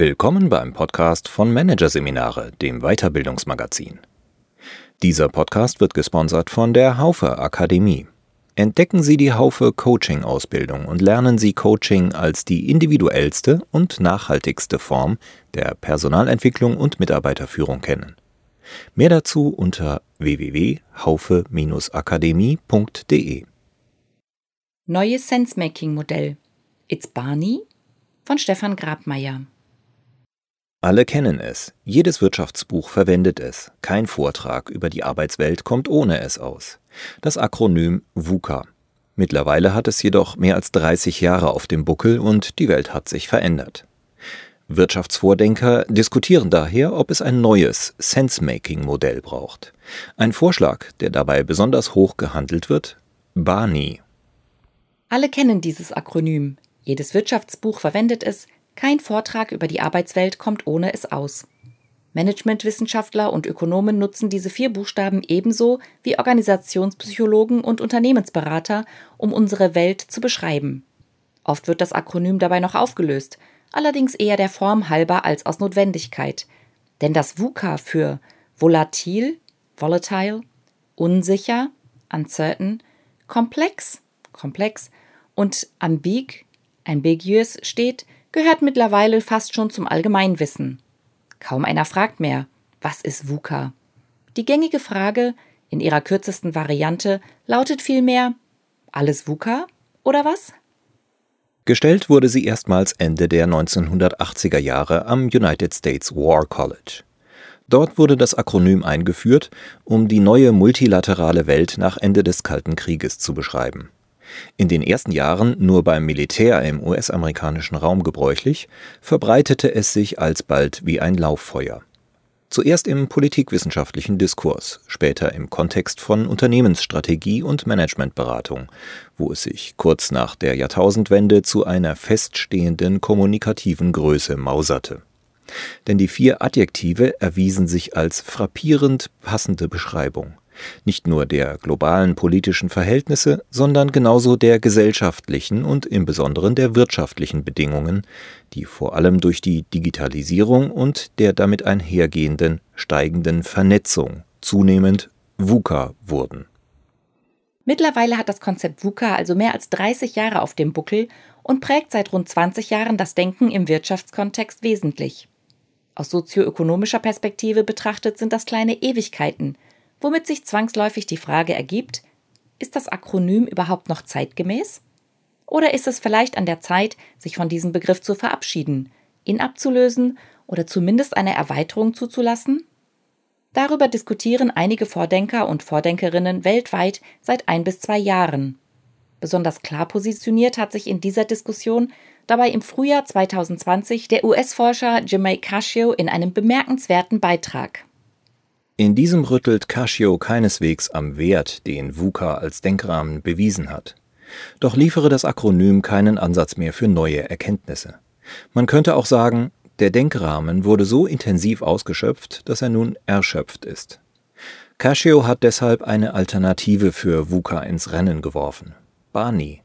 Willkommen beim Podcast von Managerseminare, dem Weiterbildungsmagazin. Dieser Podcast wird gesponsert von der Haufe Akademie. Entdecken Sie die Haufe Coaching Ausbildung und lernen Sie Coaching als die individuellste und nachhaltigste Form der Personalentwicklung und Mitarbeiterführung kennen. Mehr dazu unter www.haufe-akademie.de. Neues Sensemaking-Modell. It's Barney von Stefan Grabmeier. Alle kennen es, jedes Wirtschaftsbuch verwendet es, kein Vortrag über die Arbeitswelt kommt ohne es aus. Das Akronym VUCA. Mittlerweile hat es jedoch mehr als 30 Jahre auf dem Buckel und die Welt hat sich verändert. Wirtschaftsvordenker diskutieren daher, ob es ein neues Sense-Making-Modell braucht. Ein Vorschlag, der dabei besonders hoch gehandelt wird, BANI. Alle kennen dieses Akronym. Jedes Wirtschaftsbuch verwendet es, kein Vortrag über die Arbeitswelt kommt ohne es aus. Managementwissenschaftler und Ökonomen nutzen diese vier Buchstaben ebenso wie Organisationspsychologen und Unternehmensberater, um unsere Welt zu beschreiben. Oft wird das Akronym dabei noch aufgelöst, allerdings eher der Form halber als aus Notwendigkeit. Denn das VUCA für volatil, volatile, unsicher, uncertain, komplex, komplex und ambig, ambiguous steht, gehört mittlerweile fast schon zum Allgemeinwissen. Kaum einer fragt mehr, was ist VUCA? Die gängige Frage, in ihrer kürzesten Variante, lautet vielmehr, alles VUCA oder was? Gestellt wurde sie erstmals Ende der 1980er Jahre am United States War College. Dort wurde das Akronym eingeführt, um die neue multilaterale Welt nach Ende des Kalten Krieges zu beschreiben. In den ersten Jahren nur beim Militär im US-amerikanischen Raum gebräuchlich, verbreitete es sich alsbald wie ein Lauffeuer. Zuerst im politikwissenschaftlichen Diskurs, später im Kontext von Unternehmensstrategie und Managementberatung, wo es sich kurz nach der Jahrtausendwende zu einer feststehenden kommunikativen Größe mauserte. Denn die vier Adjektive erwiesen sich als frappierend passende Beschreibung nicht nur der globalen politischen Verhältnisse, sondern genauso der gesellschaftlichen und im Besonderen der wirtschaftlichen Bedingungen, die vor allem durch die Digitalisierung und der damit einhergehenden steigenden Vernetzung zunehmend VUCA wurden. Mittlerweile hat das Konzept VUCA also mehr als 30 Jahre auf dem Buckel und prägt seit rund 20 Jahren das Denken im Wirtschaftskontext wesentlich. Aus sozioökonomischer Perspektive betrachtet sind das kleine Ewigkeiten – womit sich zwangsläufig die Frage ergibt, ist das Akronym überhaupt noch zeitgemäß? Oder ist es vielleicht an der Zeit, sich von diesem Begriff zu verabschieden, ihn abzulösen oder zumindest eine Erweiterung zuzulassen? Darüber diskutieren einige Vordenker und Vordenkerinnen weltweit seit ein bis zwei Jahren. Besonders klar positioniert hat sich in dieser Diskussion dabei im Frühjahr 2020 der US-Forscher Jimmy Cascio in einem bemerkenswerten Beitrag. In diesem rüttelt Cascio keineswegs am Wert, den VUCA als Denkrahmen bewiesen hat. Doch liefere das Akronym keinen Ansatz mehr für neue Erkenntnisse. Man könnte auch sagen, der Denkrahmen wurde so intensiv ausgeschöpft, dass er nun erschöpft ist. Cascio hat deshalb eine Alternative für VUCA ins Rennen geworfen. Barney,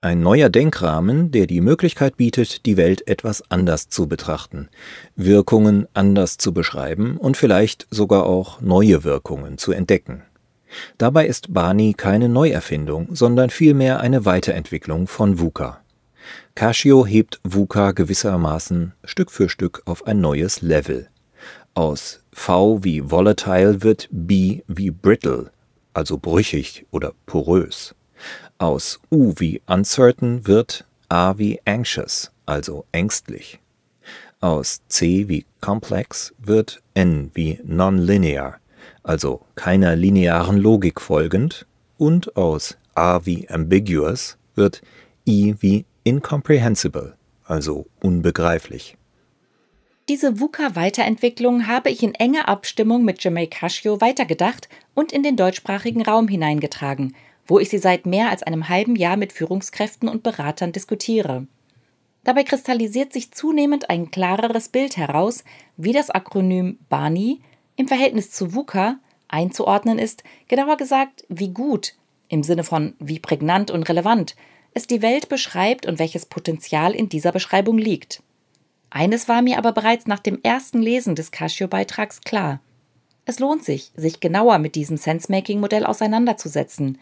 ein neuer Denkrahmen, der die Möglichkeit bietet, die Welt etwas anders zu betrachten, Wirkungen anders zu beschreiben und vielleicht sogar auch neue Wirkungen zu entdecken. Dabei ist Barney keine Neuerfindung, sondern vielmehr eine Weiterentwicklung von VUCA. Cascio hebt VUCA gewissermaßen Stück für Stück auf ein neues Level. Aus V wie volatile wird B wie brittle, also brüchig oder porös. Aus U wie uncertain wird A wie anxious, also ängstlich. Aus C wie complex wird N wie nonlinear, also keiner linearen Logik folgend, und aus A wie ambiguous wird I wie incomprehensible, also unbegreiflich. Diese VUCA-Weiterentwicklung habe ich in enger Abstimmung mit Jermaine Cascio weitergedacht und in den deutschsprachigen Raum hineingetragen – wo ich sie seit mehr als einem halben Jahr mit Führungskräften und Beratern diskutiere. Dabei kristallisiert sich zunehmend ein klareres Bild heraus, wie das Akronym BANI im Verhältnis zu VUCA einzuordnen ist, genauer gesagt, wie gut, im Sinne von wie prägnant und relevant, es die Welt beschreibt und welches Potenzial in dieser Beschreibung liegt. Eines war mir aber bereits nach dem ersten Lesen des Casio-Beitrags klar. Es lohnt sich, sich genauer mit diesem Sensemaking-Modell auseinanderzusetzen.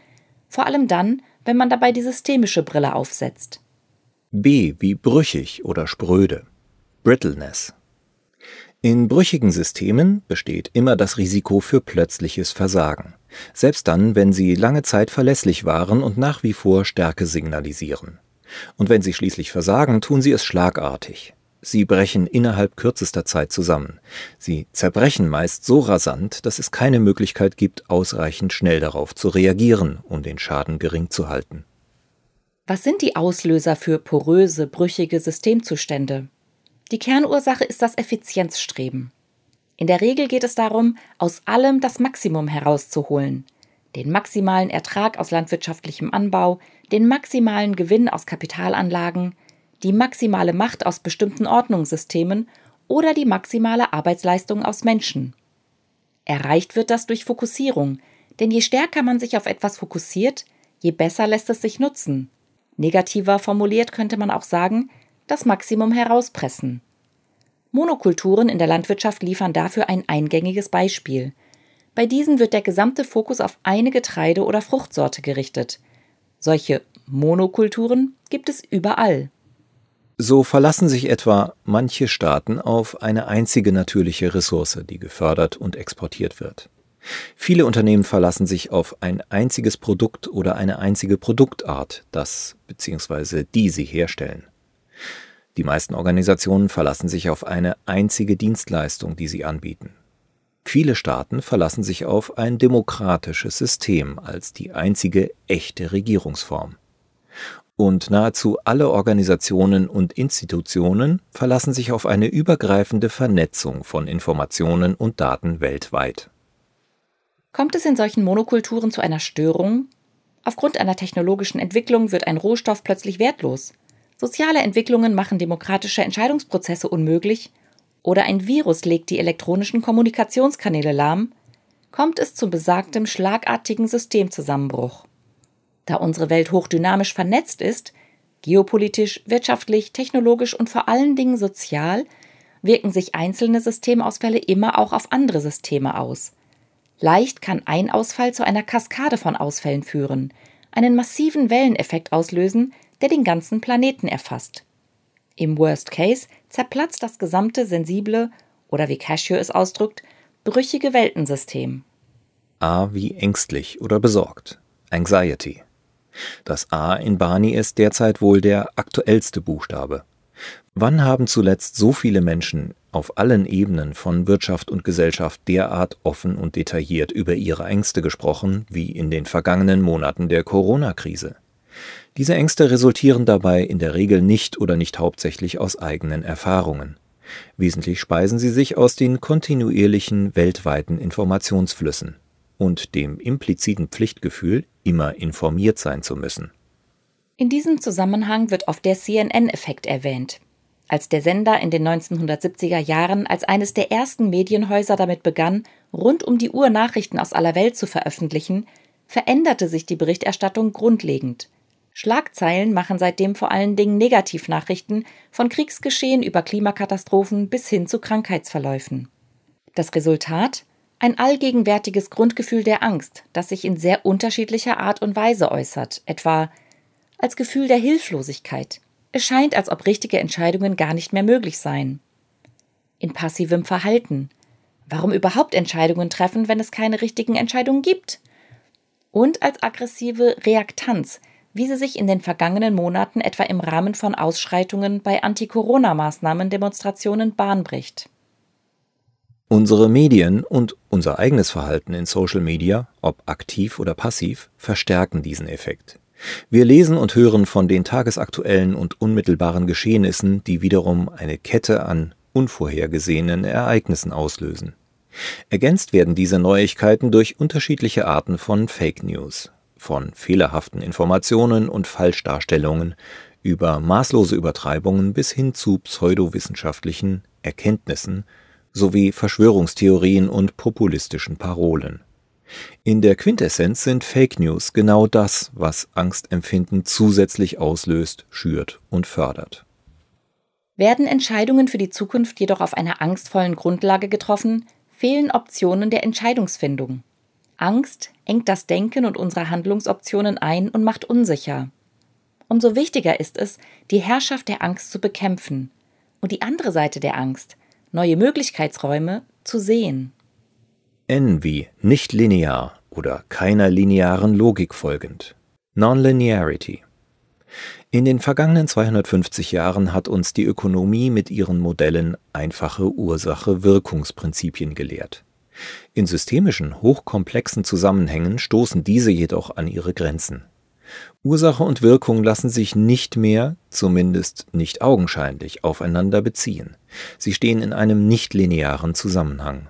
Vor allem dann, wenn man dabei die systemische Brille aufsetzt. B wie brüchig oder spröde. Brittleness. In brüchigen Systemen besteht immer das Risiko für plötzliches Versagen, selbst dann, wenn sie lange Zeit verlässlich waren und nach wie vor Stärke signalisieren. Und wenn sie schließlich versagen, tun sie es schlagartig. Sie brechen innerhalb kürzester Zeit zusammen. Sie zerbrechen meist so rasant, dass es keine Möglichkeit gibt, ausreichend schnell darauf zu reagieren, um den Schaden gering zu halten. Was sind die Auslöser für poröse, brüchige Systemzustände? Die Kernursache ist das Effizienzstreben. In der Regel geht es darum, aus allem das Maximum herauszuholen. Den maximalen Ertrag aus landwirtschaftlichem Anbau, den maximalen Gewinn aus Kapitalanlagen, die maximale Macht aus bestimmten Ordnungssystemen oder die maximale Arbeitsleistung aus Menschen. Erreicht wird das durch Fokussierung, denn je stärker man sich auf etwas fokussiert, je besser lässt es sich nutzen. Negativer formuliert könnte man auch sagen, das Maximum herauspressen. Monokulturen in der Landwirtschaft liefern dafür ein eingängiges Beispiel. Bei diesen wird der gesamte Fokus auf eine Getreide- oder Fruchtsorte gerichtet. Solche Monokulturen gibt es überall. So verlassen sich etwa manche Staaten auf eine einzige natürliche Ressource, die gefördert und exportiert wird. Viele Unternehmen verlassen sich auf ein einziges Produkt oder eine einzige Produktart, das bzw. die sie herstellen. Die meisten Organisationen verlassen sich auf eine einzige Dienstleistung, die sie anbieten. Viele Staaten verlassen sich auf ein demokratisches System als die einzige echte Regierungsform und nahezu alle Organisationen und Institutionen verlassen sich auf eine übergreifende Vernetzung von Informationen und Daten weltweit. Kommt es in solchen Monokulturen zu einer Störung? Aufgrund einer technologischen Entwicklung wird ein Rohstoff plötzlich wertlos. Soziale Entwicklungen machen demokratische Entscheidungsprozesse unmöglich oder ein Virus legt die elektronischen Kommunikationskanäle lahm, kommt es zum besagtem schlagartigen Systemzusammenbruch. Da unsere Welt hochdynamisch vernetzt ist, geopolitisch, wirtschaftlich, technologisch und vor allen Dingen sozial, wirken sich einzelne Systemausfälle immer auch auf andere Systeme aus. Leicht kann ein Ausfall zu einer Kaskade von Ausfällen führen, einen massiven Welleneffekt auslösen, der den ganzen Planeten erfasst. Im Worst Case zerplatzt das gesamte sensible oder wie Cashew es ausdrückt, brüchige Weltensystem. A wie ängstlich oder besorgt. Anxiety. Das A in Bani ist derzeit wohl der aktuellste Buchstabe. Wann haben zuletzt so viele Menschen auf allen Ebenen von Wirtschaft und Gesellschaft derart offen und detailliert über ihre Ängste gesprochen wie in den vergangenen Monaten der Corona-Krise? Diese Ängste resultieren dabei in der Regel nicht oder nicht hauptsächlich aus eigenen Erfahrungen. Wesentlich speisen sie sich aus den kontinuierlichen weltweiten Informationsflüssen und dem impliziten Pflichtgefühl, immer informiert sein zu müssen. In diesem Zusammenhang wird oft der CNN-Effekt erwähnt. Als der Sender in den 1970er Jahren als eines der ersten Medienhäuser damit begann, rund um die Uhr Nachrichten aus aller Welt zu veröffentlichen, veränderte sich die Berichterstattung grundlegend. Schlagzeilen machen seitdem vor allen Dingen Negativnachrichten von Kriegsgeschehen über Klimakatastrophen bis hin zu Krankheitsverläufen. Das Resultat? Ein allgegenwärtiges Grundgefühl der Angst, das sich in sehr unterschiedlicher Art und Weise äußert, etwa als Gefühl der Hilflosigkeit. Es scheint, als ob richtige Entscheidungen gar nicht mehr möglich seien. In passivem Verhalten. Warum überhaupt Entscheidungen treffen, wenn es keine richtigen Entscheidungen gibt? Und als aggressive Reaktanz, wie sie sich in den vergangenen Monaten etwa im Rahmen von Ausschreitungen bei Anti-Corona-Maßnahmen-Demonstrationen Bahn bricht. Unsere Medien und unser eigenes Verhalten in Social Media, ob aktiv oder passiv, verstärken diesen Effekt. Wir lesen und hören von den tagesaktuellen und unmittelbaren Geschehnissen, die wiederum eine Kette an unvorhergesehenen Ereignissen auslösen. Ergänzt werden diese Neuigkeiten durch unterschiedliche Arten von Fake News, von fehlerhaften Informationen und Falschdarstellungen über maßlose Übertreibungen bis hin zu pseudowissenschaftlichen Erkenntnissen sowie Verschwörungstheorien und populistischen Parolen. In der Quintessenz sind Fake News genau das, was Angstempfinden zusätzlich auslöst, schürt und fördert. Werden Entscheidungen für die Zukunft jedoch auf einer angstvollen Grundlage getroffen, fehlen Optionen der Entscheidungsfindung. Angst engt das Denken und unsere Handlungsoptionen ein und macht unsicher. Umso wichtiger ist es, die Herrschaft der Angst zu bekämpfen und die andere Seite der Angst, neue Möglichkeitsräume, zu sehen. N wie nicht linear oder keiner linearen Logik folgend. Nonlinearity. In den vergangenen 250 Jahren hat uns die Ökonomie mit ihren Modellen einfache Ursache-Wirkungsprinzipien gelehrt. In systemischen, hochkomplexen Zusammenhängen stoßen diese jedoch an ihre Grenzen. Ursache und Wirkung lassen sich nicht mehr, zumindest nicht augenscheinlich, aufeinander beziehen. Sie stehen in einem nichtlinearen Zusammenhang.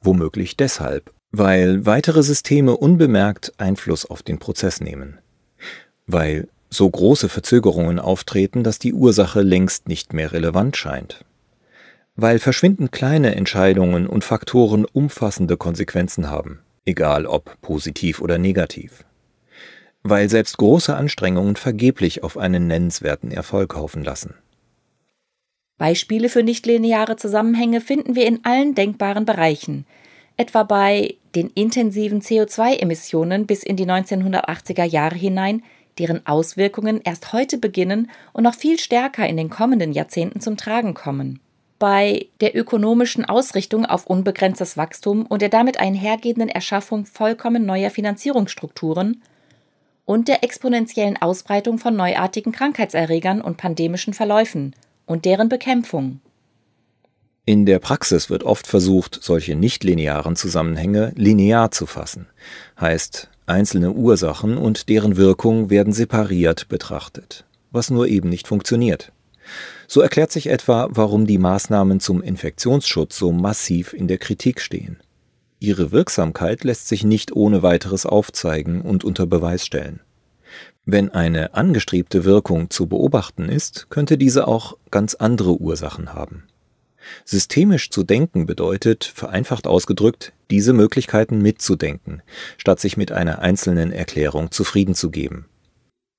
Womöglich deshalb, weil weitere Systeme unbemerkt Einfluss auf den Prozess nehmen. Weil so große Verzögerungen auftreten, dass die Ursache längst nicht mehr relevant scheint. Weil verschwindend kleine Entscheidungen und Faktoren umfassende Konsequenzen haben, egal ob positiv oder negativ weil selbst große Anstrengungen vergeblich auf einen nennenswerten Erfolg hoffen lassen. Beispiele für nichtlineare Zusammenhänge finden wir in allen denkbaren Bereichen, etwa bei den intensiven CO2-Emissionen bis in die 1980er Jahre hinein, deren Auswirkungen erst heute beginnen und noch viel stärker in den kommenden Jahrzehnten zum Tragen kommen. Bei der ökonomischen Ausrichtung auf unbegrenztes Wachstum und der damit einhergehenden Erschaffung vollkommen neuer Finanzierungsstrukturen und der exponentiellen Ausbreitung von neuartigen Krankheitserregern und pandemischen Verläufen und deren Bekämpfung. In der Praxis wird oft versucht, solche nichtlinearen Zusammenhänge linear zu fassen, heißt einzelne Ursachen und deren Wirkung werden separiert betrachtet, was nur eben nicht funktioniert. So erklärt sich etwa, warum die Maßnahmen zum Infektionsschutz so massiv in der Kritik stehen. Ihre Wirksamkeit lässt sich nicht ohne weiteres aufzeigen und unter Beweis stellen. Wenn eine angestrebte Wirkung zu beobachten ist, könnte diese auch ganz andere Ursachen haben. Systemisch zu denken bedeutet, vereinfacht ausgedrückt, diese Möglichkeiten mitzudenken, statt sich mit einer einzelnen Erklärung zufrieden zu geben.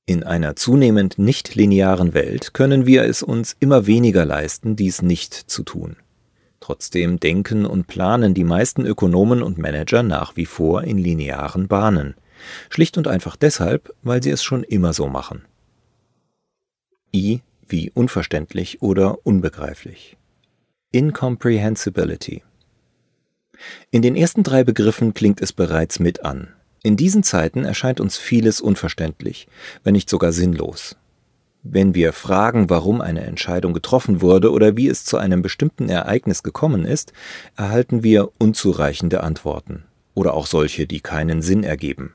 In einer zunehmend nicht linearen Welt können wir es uns immer weniger leisten, dies nicht zu tun. Trotzdem denken und planen die meisten Ökonomen und Manager nach wie vor in linearen Bahnen. Schlicht und einfach deshalb, weil sie es schon immer so machen. I wie unverständlich oder unbegreiflich. Incomprehensibility. In den ersten drei Begriffen klingt es bereits mit an. In diesen Zeiten erscheint uns vieles unverständlich, wenn nicht sogar sinnlos. Wenn wir fragen, warum eine Entscheidung getroffen wurde oder wie es zu einem bestimmten Ereignis gekommen ist, erhalten wir unzureichende Antworten oder auch solche, die keinen Sinn ergeben.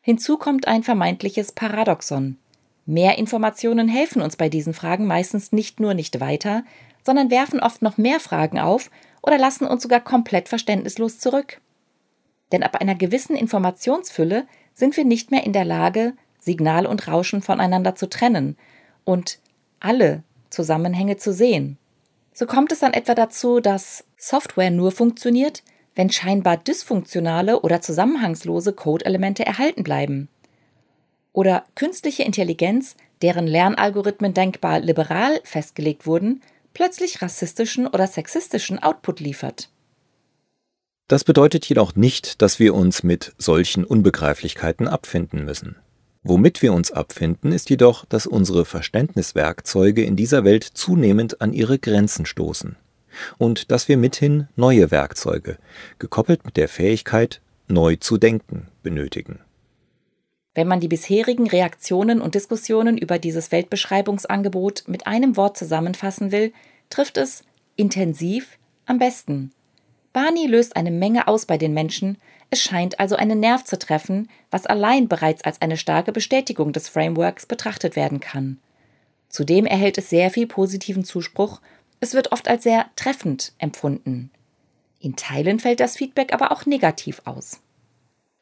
Hinzu kommt ein vermeintliches Paradoxon. Mehr Informationen helfen uns bei diesen Fragen meistens nicht nur nicht weiter, sondern werfen oft noch mehr Fragen auf oder lassen uns sogar komplett verständnislos zurück. Denn ab einer gewissen Informationsfülle sind wir nicht mehr in der Lage, Signal und Rauschen voneinander zu trennen und alle Zusammenhänge zu sehen. So kommt es dann etwa dazu, dass Software nur funktioniert, wenn scheinbar dysfunktionale oder zusammenhangslose Codeelemente erhalten bleiben. Oder künstliche Intelligenz, deren Lernalgorithmen denkbar liberal festgelegt wurden, plötzlich rassistischen oder sexistischen Output liefert. Das bedeutet jedoch nicht, dass wir uns mit solchen Unbegreiflichkeiten abfinden müssen. Womit wir uns abfinden, ist jedoch, dass unsere Verständniswerkzeuge in dieser Welt zunehmend an ihre Grenzen stoßen und dass wir mithin neue Werkzeuge, gekoppelt mit der Fähigkeit, neu zu denken, benötigen. Wenn man die bisherigen Reaktionen und Diskussionen über dieses Weltbeschreibungsangebot mit einem Wort zusammenfassen will, trifft es intensiv am besten. Barney löst eine Menge aus bei den Menschen, es scheint also einen Nerv zu treffen, was allein bereits als eine starke Bestätigung des Frameworks betrachtet werden kann. Zudem erhält es sehr viel positiven Zuspruch, es wird oft als sehr treffend empfunden. In Teilen fällt das Feedback aber auch negativ aus.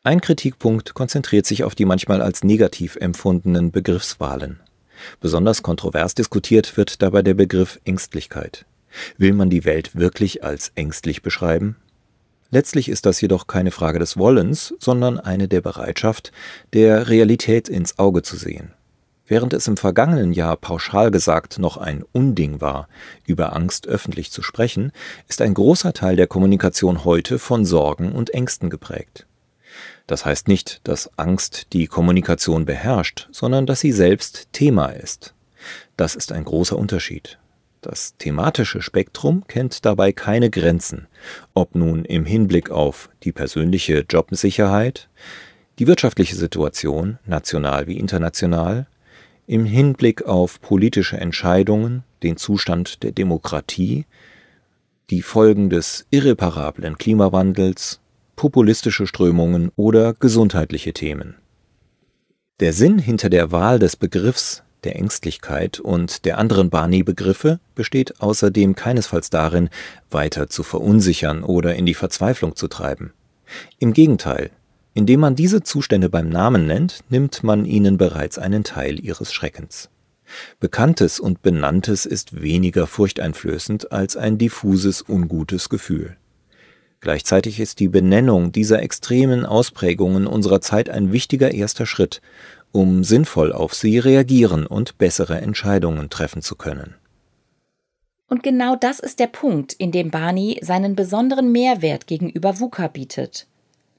Ein Kritikpunkt konzentriert sich auf die manchmal als negativ empfundenen Begriffswahlen. Besonders kontrovers diskutiert wird dabei der Begriff Ängstlichkeit. Will man die Welt wirklich als ängstlich beschreiben? Letztlich ist das jedoch keine Frage des Wollens, sondern eine der Bereitschaft, der Realität ins Auge zu sehen. Während es im vergangenen Jahr pauschal gesagt noch ein Unding war, über Angst öffentlich zu sprechen, ist ein großer Teil der Kommunikation heute von Sorgen und Ängsten geprägt. Das heißt nicht, dass Angst die Kommunikation beherrscht, sondern dass sie selbst Thema ist. Das ist ein großer Unterschied. Das thematische Spektrum kennt dabei keine Grenzen, ob nun im Hinblick auf die persönliche Jobsicherheit, die wirtschaftliche Situation, national wie international, im Hinblick auf politische Entscheidungen, den Zustand der Demokratie, die Folgen des irreparablen Klimawandels, populistische Strömungen oder gesundheitliche Themen. Der Sinn hinter der Wahl des Begriffs der Ängstlichkeit und der anderen Barney-Begriffe besteht außerdem keinesfalls darin, weiter zu verunsichern oder in die Verzweiflung zu treiben. Im Gegenteil, indem man diese Zustände beim Namen nennt, nimmt man ihnen bereits einen Teil ihres Schreckens. Bekanntes und Benanntes ist weniger furchteinflößend als ein diffuses, ungutes Gefühl. Gleichzeitig ist die Benennung dieser extremen Ausprägungen unserer Zeit ein wichtiger erster Schritt, um sinnvoll auf sie reagieren und bessere Entscheidungen treffen zu können. Und genau das ist der Punkt, in dem Barney seinen besonderen Mehrwert gegenüber VUCA bietet.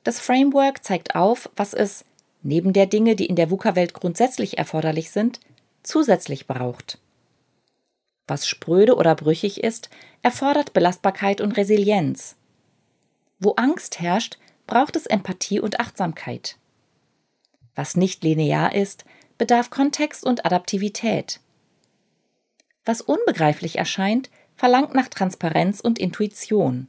Das Framework zeigt auf, was es, neben der Dinge, die in der VUCA-Welt grundsätzlich erforderlich sind, zusätzlich braucht. Was spröde oder brüchig ist, erfordert Belastbarkeit und Resilienz. Wo Angst herrscht, braucht es Empathie und Achtsamkeit. Was nicht linear ist, bedarf Kontext und Adaptivität. Was unbegreiflich erscheint, verlangt nach Transparenz und Intuition.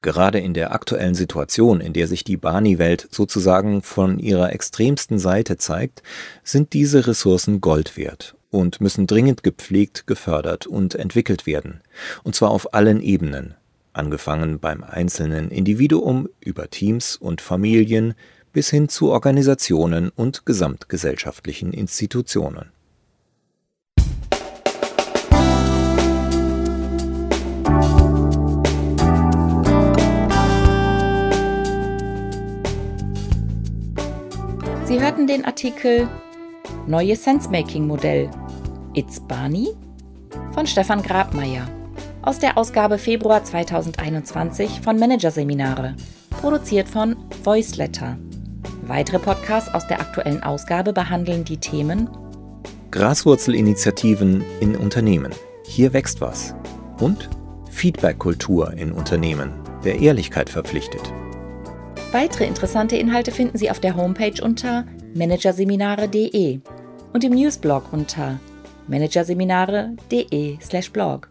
Gerade in der aktuellen Situation, in der sich die Barney-Welt sozusagen von ihrer extremsten Seite zeigt, sind diese Ressourcen Gold wert und müssen dringend gepflegt, gefördert und entwickelt werden. Und zwar auf allen Ebenen, angefangen beim einzelnen Individuum über Teams und Familien bis hin zu Organisationen und gesamtgesellschaftlichen Institutionen. Sie hörten den Artikel Neue Sensemaking-Modell It's Barney von Stefan Grabmeier aus der Ausgabe Februar 2021 von Managerseminare, produziert von Voiceletter. Weitere Podcasts aus der aktuellen Ausgabe behandeln die Themen Graswurzelinitiativen in Unternehmen. Hier wächst was. Und Feedback-Kultur in Unternehmen, der Ehrlichkeit verpflichtet. Weitere interessante Inhalte finden Sie auf der Homepage unter managerseminare.de und im Newsblog unter managerseminare.de/blog.